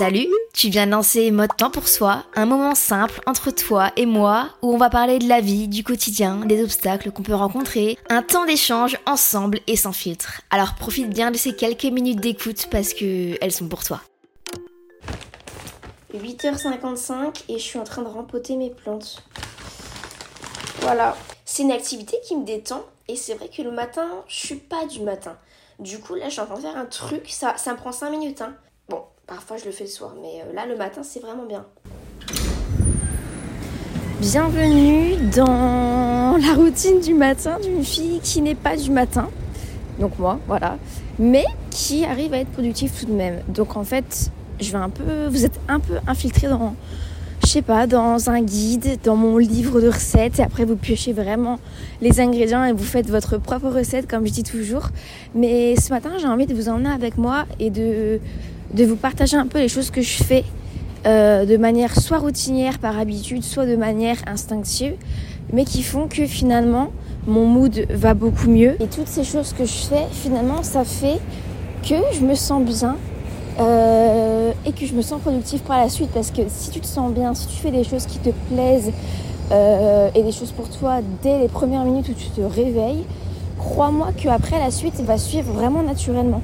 Salut, tu viens de lancer Mode Temps pour Soi, un moment simple entre toi et moi où on va parler de la vie, du quotidien, des obstacles qu'on peut rencontrer, un temps d'échange ensemble et sans filtre. Alors profite bien de ces quelques minutes d'écoute parce que elles sont pour toi. 8h55 et je suis en train de rempoter mes plantes. Voilà, c'est une activité qui me détend et c'est vrai que le matin, je suis pas du matin. Du coup, là, je suis en train de faire un truc, ça, ça me prend 5 minutes. Hein. Bon, parfois je le fais le soir, mais euh, là, le matin, c'est vraiment bien. Bienvenue dans la routine du matin d'une fille qui n'est pas du matin. Donc moi, voilà. Mais qui arrive à être productive tout de même. Donc en fait, je vais un peu, vous êtes un peu infiltré dans, je sais pas, dans un guide, dans mon livre de recettes, et après vous piochez vraiment les ingrédients et vous faites votre propre recette, comme je dis toujours. Mais ce matin, j'ai envie de vous emmener avec moi et de, de vous partager un peu les choses que je fais euh, de manière soit routinière par habitude, soit de manière instinctive, mais qui font que finalement mon mood va beaucoup mieux. Et toutes ces choses que je fais, finalement, ça fait que je me sens bien euh, et que je me sens productive par la suite parce que si tu te sens bien, si tu fais des choses qui te plaisent euh, et des choses pour toi dès les premières minutes où tu te réveilles, crois-moi qu'après la suite va suivre vraiment naturellement.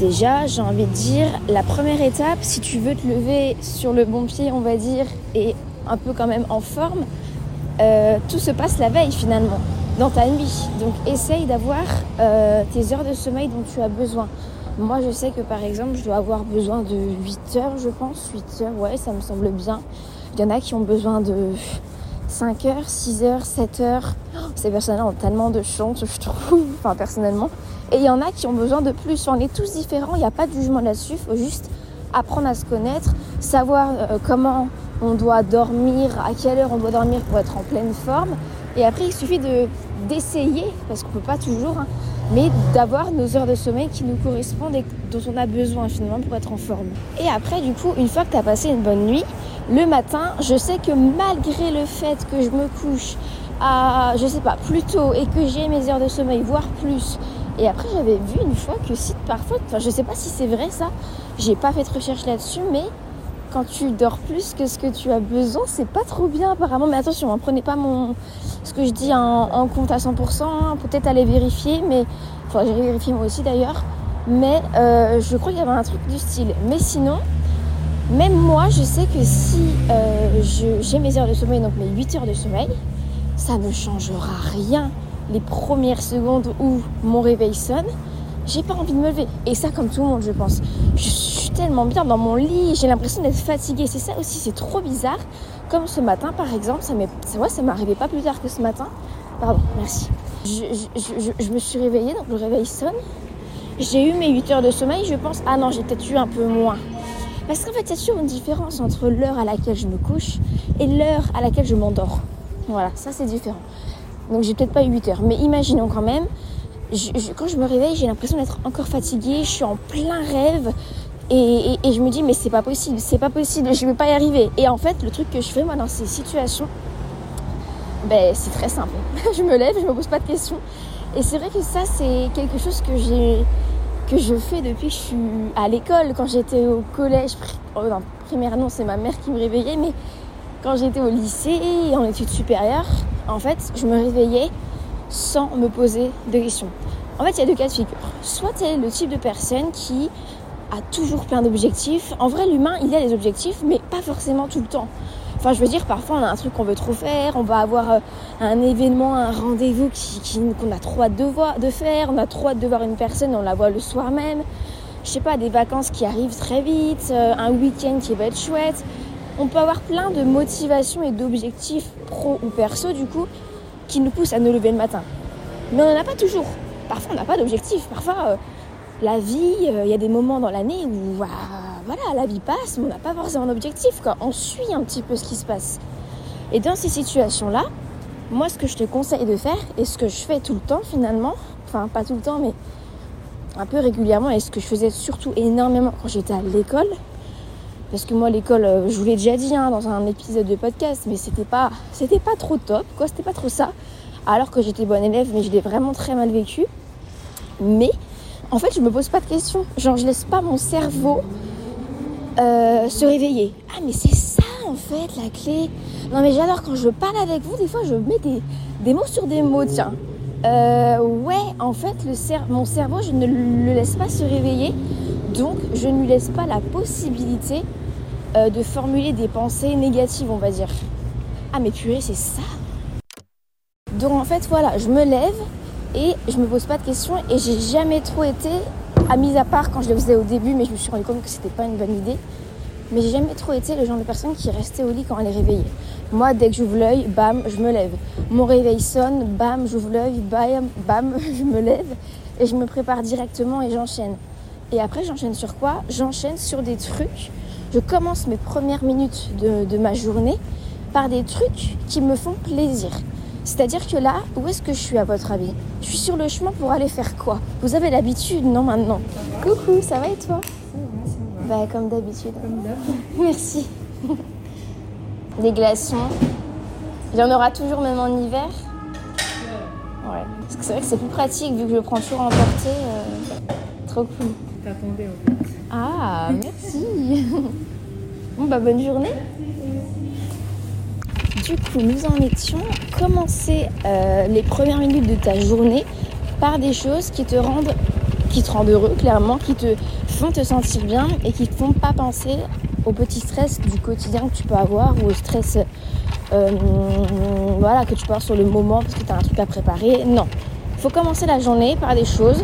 Déjà, j'ai envie de dire, la première étape, si tu veux te lever sur le bon pied, on va dire, et un peu quand même en forme, euh, tout se passe la veille finalement, dans ta nuit. Donc essaye d'avoir euh, tes heures de sommeil dont tu as besoin. Moi, je sais que par exemple, je dois avoir besoin de 8 heures, je pense. 8 heures, ouais, ça me semble bien. Il y en a qui ont besoin de 5 heures, 6 heures, 7 heures. Ces personnes-là ont tellement de chance, je trouve, enfin personnellement. Et il y en a qui ont besoin de plus. On est tous différents, il n'y a pas de jugement là-dessus. Il faut juste apprendre à se connaître, savoir euh, comment on doit dormir, à quelle heure on doit dormir pour être en pleine forme. Et après, il suffit de d'essayer, parce qu'on ne peut pas toujours, hein, mais d'avoir nos heures de sommeil qui nous correspondent et dont on a besoin finalement pour être en forme. Et après, du coup, une fois que tu as passé une bonne nuit, le matin, je sais que malgré le fait que je me couche à, je sais pas, plus tôt et que j'ai mes heures de sommeil, voire plus, et après, j'avais vu une fois que si parfois, enfin, je sais pas si c'est vrai ça, j'ai pas fait de recherche là-dessus, mais quand tu dors plus que ce que tu as besoin, c'est pas trop bien apparemment. Mais attention, hein, prenez pas mon ce que je dis en, compte à 100%. hein. Peut-être aller vérifier, mais enfin j'ai vérifié moi aussi d'ailleurs. Mais euh, je crois qu'il y avait un truc du style. Mais sinon, même moi, je sais que si euh, j'ai mes heures de sommeil, donc mes 8 heures de sommeil, ça ne changera rien les premières secondes où mon réveil sonne. J'ai pas envie de me lever. Et ça, comme tout le monde, je pense. Je suis tellement bien dans mon lit, j'ai l'impression d'être fatiguée. C'est ça aussi, c'est trop bizarre. Comme ce matin, par exemple, ça m'est, ouais, ça pas plus tard que ce matin. Pardon, merci. Je me suis réveillée, donc le réveil sonne. J'ai eu mes 8 heures de sommeil, je pense. Ah non, j'ai peut-être eu un peu moins. Parce qu'en fait, il y a toujours une différence entre l'heure à laquelle je me couche et l'heure à laquelle je m'endors. Voilà, ça c'est différent. Donc j'ai peut-être pas eu 8 heures. Mais imaginons quand même, quand je me réveille, j'ai l'impression d'être encore fatiguée, je suis en plein rêve. Et, je me dis, mais c'est pas possible, c'est pas possible, je vais pas y arriver. Et en fait, le truc que je fais moi dans ces situations, ben, c'est très simple. je me lève, je me pose pas de questions. Et c'est vrai que ça, c'est quelque chose que j'ai que je fais depuis que je suis à l'école. Quand j'étais au collège, oh non, primaire non, c'est ma mère qui me réveillait, mais quand j'étais au lycée en études supérieures, en fait, je me réveillais sans me poser de questions. En fait, il y a deux cas de figure. Soit tu es le type de personne qui a toujours plein d'objectifs. En vrai, l'humain, il a des objectifs, mais pas forcément tout le temps. Enfin, je veux dire, parfois, on a un truc qu'on veut trop faire, on va avoir euh, un événement, un rendez-vous qu'on a trop hâte de, de faire, on a trop hâte de voir une personne, on la voit le soir même. Je sais pas, des vacances qui arrivent très vite, euh, un week-end qui va être chouette. On peut avoir plein de motivations et d'objectifs pro ou perso, du coup, qui nous poussent à nous lever le matin. Mais on n'en a pas toujours. Parfois, on n'a pas d'objectif. Parfois, euh, la vie, il y a des moments dans l'année où voilà, la vie passe, mais on n'a pas forcément d'objectif, quoi. On suit un petit peu ce qui se passe. Et dans ces situations-là, moi, ce que je te conseille de faire, et ce que je fais tout le temps finalement, enfin pas tout le temps, mais un peu régulièrement, et ce que je faisais surtout énormément quand j'étais à l'école, parce que moi l'école, euh, je vous l'ai déjà dit hein, dans un épisode de podcast, mais c'était pas, c'était pas trop top, quoi, c'était pas trop ça. Alors que j'étais bonne élève, mais je l'ai vraiment très mal vécu. Mais en fait, je me pose pas de questions. Genre, je laisse pas mon cerveau euh, se réveiller. Ah mais c'est ça en fait la clé. Non mais j'adore quand je parle avec vous, des fois je mets des, mots sur des mots, tiens. Euh, ouais, en fait le mon cerveau je ne le laisse pas se réveiller, donc je ne lui laisse pas la possibilité euh, de formuler des pensées négatives on va dire. Ah mais purée c'est ça. Donc en fait voilà, je me lève et je me pose pas de questions et j'ai jamais trop été à mise à part quand je le faisais au début, mais je me suis rendu compte que c'était pas une bonne idée. Mais j'ai jamais trop été le genre de personne qui restait au lit quand elle est réveillée. Moi, dès que j'ouvre l'œil, bam, je me lève. Mon réveil sonne, bam, j'ouvre l'œil, bam, bam, je me lève et je me prépare directement et j'enchaîne. Et après, j'enchaîne sur quoi? J'enchaîne sur des trucs. Je commence mes premières minutes de, de ma journée par des trucs qui me font plaisir. C'est-à-dire que là, où est-ce que je suis à votre avis? Je suis sur le chemin pour aller faire quoi? Vous avez l'habitude, non maintenant? Coucou, ça va et toi? Bah comme d'habitude. Comme Merci. Des glaçons. Il y en aura toujours même en hiver Ouais. Parce que c'est vrai que c'est plus pratique vu que je prends toujours en portée. Euh, trop cool. T'attendais en fait. Ah, merci. bon bah bonne journée du coup, nous en étions commencer euh, les premières minutes de ta journée par des choses qui te rendent, qui te rendent heureux, clairement, qui te font te sentir bien et qui te font pas penser au petit stress du quotidien que tu peux avoir ou au stress euh, voilà, que tu peux avoir sur le moment parce que tu as un truc à préparer. Non. Il faut commencer la journée par des choses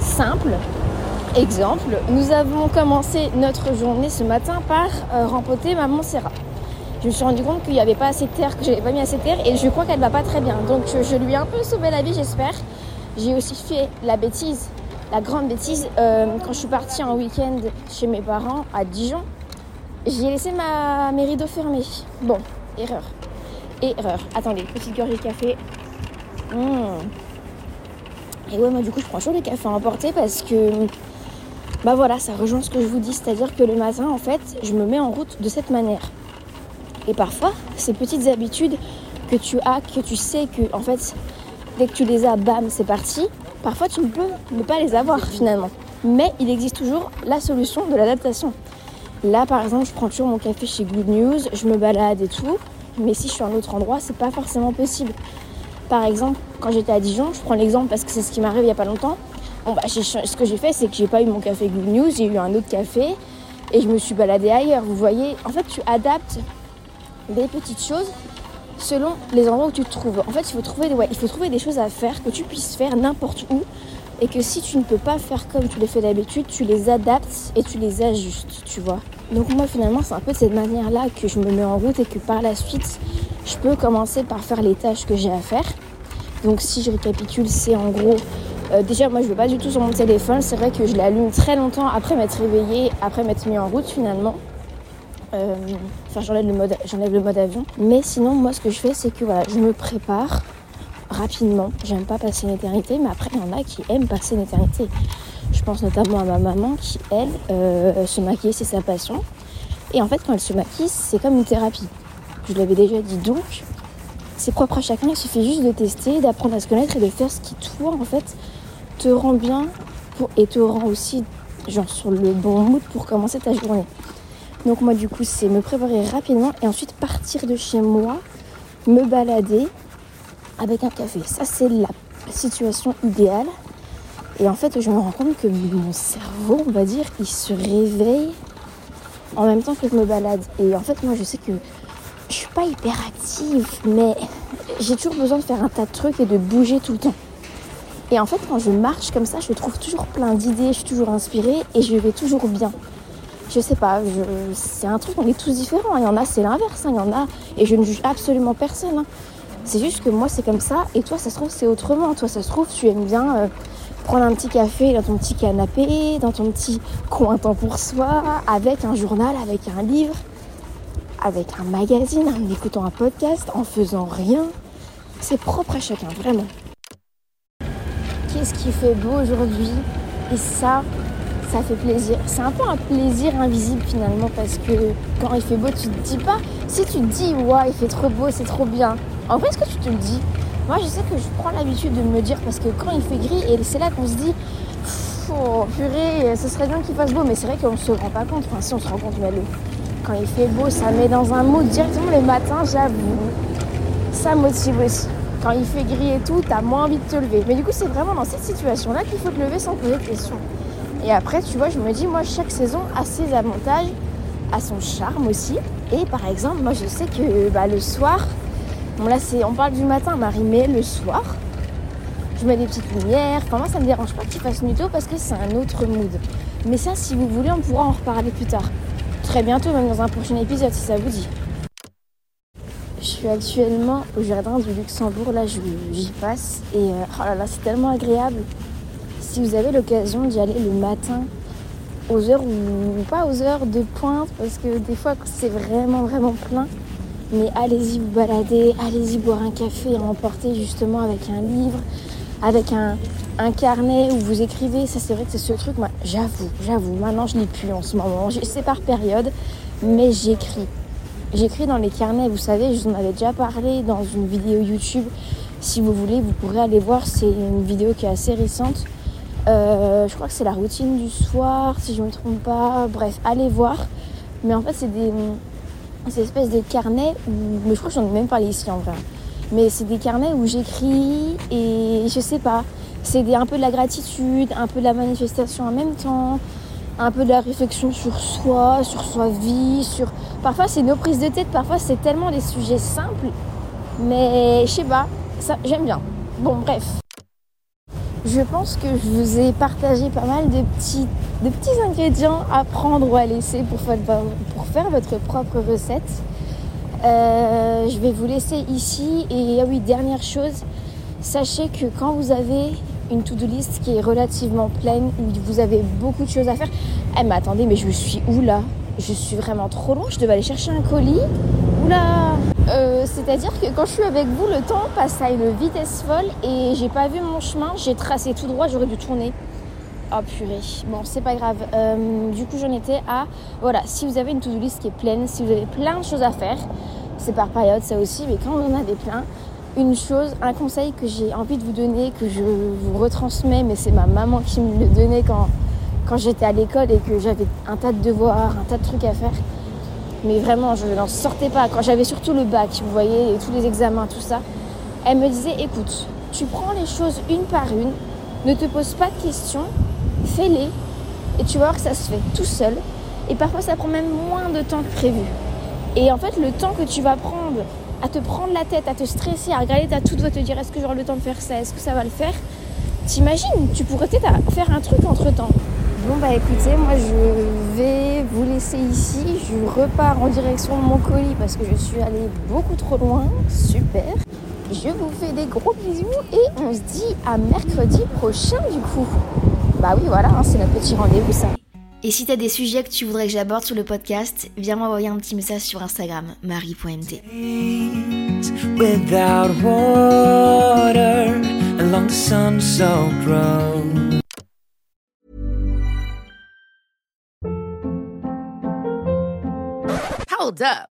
simples. Exemple, nous avons commencé notre journée ce matin par euh, rempoter Maman Serra je me suis rendu compte qu'il n'y avait pas assez de terre, que j'avais pas mis assez de terre et je crois qu'elle va pas très bien. Donc je, lui ai un peu sauvé la vie, j'espère. J'ai aussi fait la bêtise, la grande bêtise, euh, quand je suis partie en week-end chez mes parents à Dijon, j'ai laissé ma, mes rideaux fermés. Bon, erreur. Erreur. Attendez, petite gorgée de café. Mmh. Et ouais, moi du coup, je prends toujours des cafés à emporter parce que, bah voilà, ça rejoint ce que je vous dis, c'est-à-dire que le matin, en fait, je me mets en route de cette manière. Et parfois, ces petites habitudes que tu as, que tu sais que, en fait, dès que tu les as, bam, c'est parti. Parfois, tu ne peux ne pas les avoir finalement. Mais il existe toujours la solution de l'adaptation. Là, par exemple, je prends toujours mon café chez Good News, je me balade et tout. Mais si je suis à un autre endroit, c'est pas forcément possible. Par exemple, quand j'étais à Dijon, je prends l'exemple parce que c'est ce qui m'arrive il y a pas longtemps. Bon, bah, ce que j'ai fait, c'est que j'ai pas eu mon café Good News, j'ai eu un autre café et je me suis baladée ailleurs. Vous voyez, en fait, tu adaptes des petites choses selon les endroits où tu te trouves. En fait, il faut trouver, ouais, il faut trouver des choses à faire que tu puisses faire n'importe où et que si tu ne peux pas faire comme tu les fais d'habitude, tu les adaptes et tu les ajustes, tu vois. Donc moi finalement, c'est un peu de cette manière-là que je me mets en route et que par la suite, je peux commencer par faire les tâches que j'ai à faire. Donc si je récapitule, c'est en gros euh, déjà, moi, je ne vais pas du tout sur mon téléphone. C'est vrai que je l'allume très longtemps après m'être réveillée, après m'être mis en route finalement. Euh, enfin, j'enlève le, mode, j'enlève le mode avion. Mais sinon, moi, ce que je fais, c'est que voilà, je me prépare rapidement. J'aime pas passer une éternité, mais après, il y en a qui aiment passer une éternité. Je pense notamment à ma maman qui, elle, euh, se maquiller, c'est sa passion. Et en fait, quand elle se maquille, c'est comme une thérapie. Je l'avais déjà dit. Donc, c'est propre à chacun. Il suffit juste de tester, d'apprendre à se connaître et de faire ce qui, toi, en fait, te rend bien et te rend aussi, genre, sur le bon mood pour commencer ta journée. Donc moi du coup c'est me préparer rapidement et ensuite partir de chez moi, me balader avec un café. Ça, c'est la situation idéale. Et en fait, je me rends compte que mon cerveau, on va dire, il se réveille en même temps que je me balade. Et en fait, moi, je sais que je suis pas hyper active, mais j'ai toujours besoin de faire un tas de trucs et de bouger tout le temps. Et en fait, quand je marche comme ça, je trouve toujours plein d'idées, je suis toujours inspirée et je vais toujours bien. Je sais pas, c'est un truc, on est tous différents. Il y en a, c'est l'inverse, hein. il y en a, et je ne juge absolument personne. Hein. C'est juste que moi, c'est comme ça, et toi, ça se trouve, c'est autrement. Toi, ça se trouve, tu aimes bien euh, prendre un petit café dans ton petit canapé, dans ton petit coin temps pour soi, avec un journal, avec un livre, avec un magazine, en écoutant un podcast, en faisant rien. C'est propre à chacun, vraiment. Qu'est-ce qui fait beau aujourd'hui Et ça, ça fait plaisir. C'est un peu un plaisir invisible finalement parce que quand il fait beau, tu te dis pas. Si tu te dis, ouais, il fait trop beau, c'est trop bien. En vrai, est-ce que tu te le dis? Moi, je sais que je prends l'habitude de me dire parce que quand il fait gris, et c'est là qu'on se dit, oh, purée, ce serait bien qu'il fasse beau, mais c'est vrai qu'on se rend pas compte. Enfin, si on se rend compte, mais le, quand il fait beau, ça met dans un mood directement les matins, j'avoue. Ça motive aussi. Quand il fait gris et tout, t'as moins envie de te lever. Mais du coup, c'est vraiment dans cette situation-là qu'il faut te lever sans poser de questions. Et après, tu vois, je me dis, moi, chaque saison a ses avantages, a son charme aussi. Et par exemple, moi, je sais que bah, le soir, bon là, c'est, on parle du matin, Marie, mais le soir, je mets des petites lumières. Enfin, moi, ça me dérange pas qu'il fasse nuit tôt parce que c'est un autre mood. Mais ça, si vous voulez, on pourra en reparler plus tard. Très bientôt, même dans un prochain épisode, si ça vous dit. Actuellement au jardin du Luxembourg, là j'y passe et euh, oh là là c'est tellement agréable si vous avez l'occasion d'y aller le matin, aux heures ou pas aux heures de pointe, parce que des fois c'est vraiment vraiment plein, mais allez-y vous balader, allez-y boire un café et emporter justement avec un livre, avec un, carnet où vous écrivez. Ça c'est vrai que c'est ce truc, moi j'avoue, j'avoue, maintenant je lis plus en ce moment, c'est par période, mais j'écris. J'écris dans les carnets, vous savez, je vous en avais déjà parlé dans une vidéo YouTube. Si vous voulez, vous pourrez aller voir, c'est une vidéo qui est assez récente. Euh, je crois que c'est la routine du soir, si je ne me trompe pas. Bref, allez voir. Mais en fait, c'est des, ces espèces de carnets où. Mais je crois que j'en ai même parlé ici en vrai. Mais c'est des carnets où j'écris et je sais pas. C'est un peu de la gratitude, un peu de la manifestation en même temps, un peu de la réflexion sur soi, sur sa vie, sur. Parfois c'est nos prises de tête, parfois c'est tellement des sujets simples. Mais je sais pas, ça j'aime bien. Bon bref. Je pense que je vous ai partagé pas mal de petits, de petits ingrédients à prendre ou à laisser pour faire, votre propre recette. Euh, je vais vous laisser ici. Et ah oui, dernière chose, sachez que quand vous avez une to-do list qui est relativement pleine, où vous avez beaucoup de choses à faire, eh mais attendez, mais je suis où là? Je suis vraiment trop loin, je devais aller chercher un colis. Oula euh, C'est-à-dire que quand je suis avec vous, le temps passe à une vitesse folle et j'ai pas vu mon chemin, j'ai tracé tout droit, j'aurais dû tourner. Oh purée, bon c'est pas grave. Euh, du coup j'en étais à, voilà, si vous avez une to-do list qui est pleine, si vous avez plein de choses à faire, c'est par période ça aussi, mais quand on en avez plein, une chose, un conseil que j'ai envie de vous donner, que je vous retransmets, mais c'est ma maman qui me le donnait quand, j'étais à l'école et que j'avais un tas de devoirs, un tas de trucs à faire mais vraiment, je n'en sortais pas. Quand j'avais surtout le bac, vous voyez, tous les examens, tout ça, elle me disait écoute, tu prends les choses une par une, ne te pose pas de questions, fais-les, et tu vas voir que ça se fait tout seul. Et parfois, ça prend même moins de temps que prévu. Et en fait, le temps que tu vas prendre à te prendre la tête, à te stresser, à regarder ta toute, va te dire est-ce que j'aurai le temps de faire ça, est-ce que ça va le faire? T'imagines, tu pourrais peut-être faire un truc entre temps. Bon bah écoutez, moi je vais vous laisser ici. Je repars en direction de mon colis parce que je suis allée beaucoup trop loin. Super. Je vous fais des gros bisous et on se dit à mercredi prochain du coup. Bah oui voilà, hein, c'est notre petit rendez-vous ça. Et si t'as des sujets que tu voudrais que j'aborde sur le podcast, viens m'envoyer un petit message sur Instagram, marie.mt. Hold up.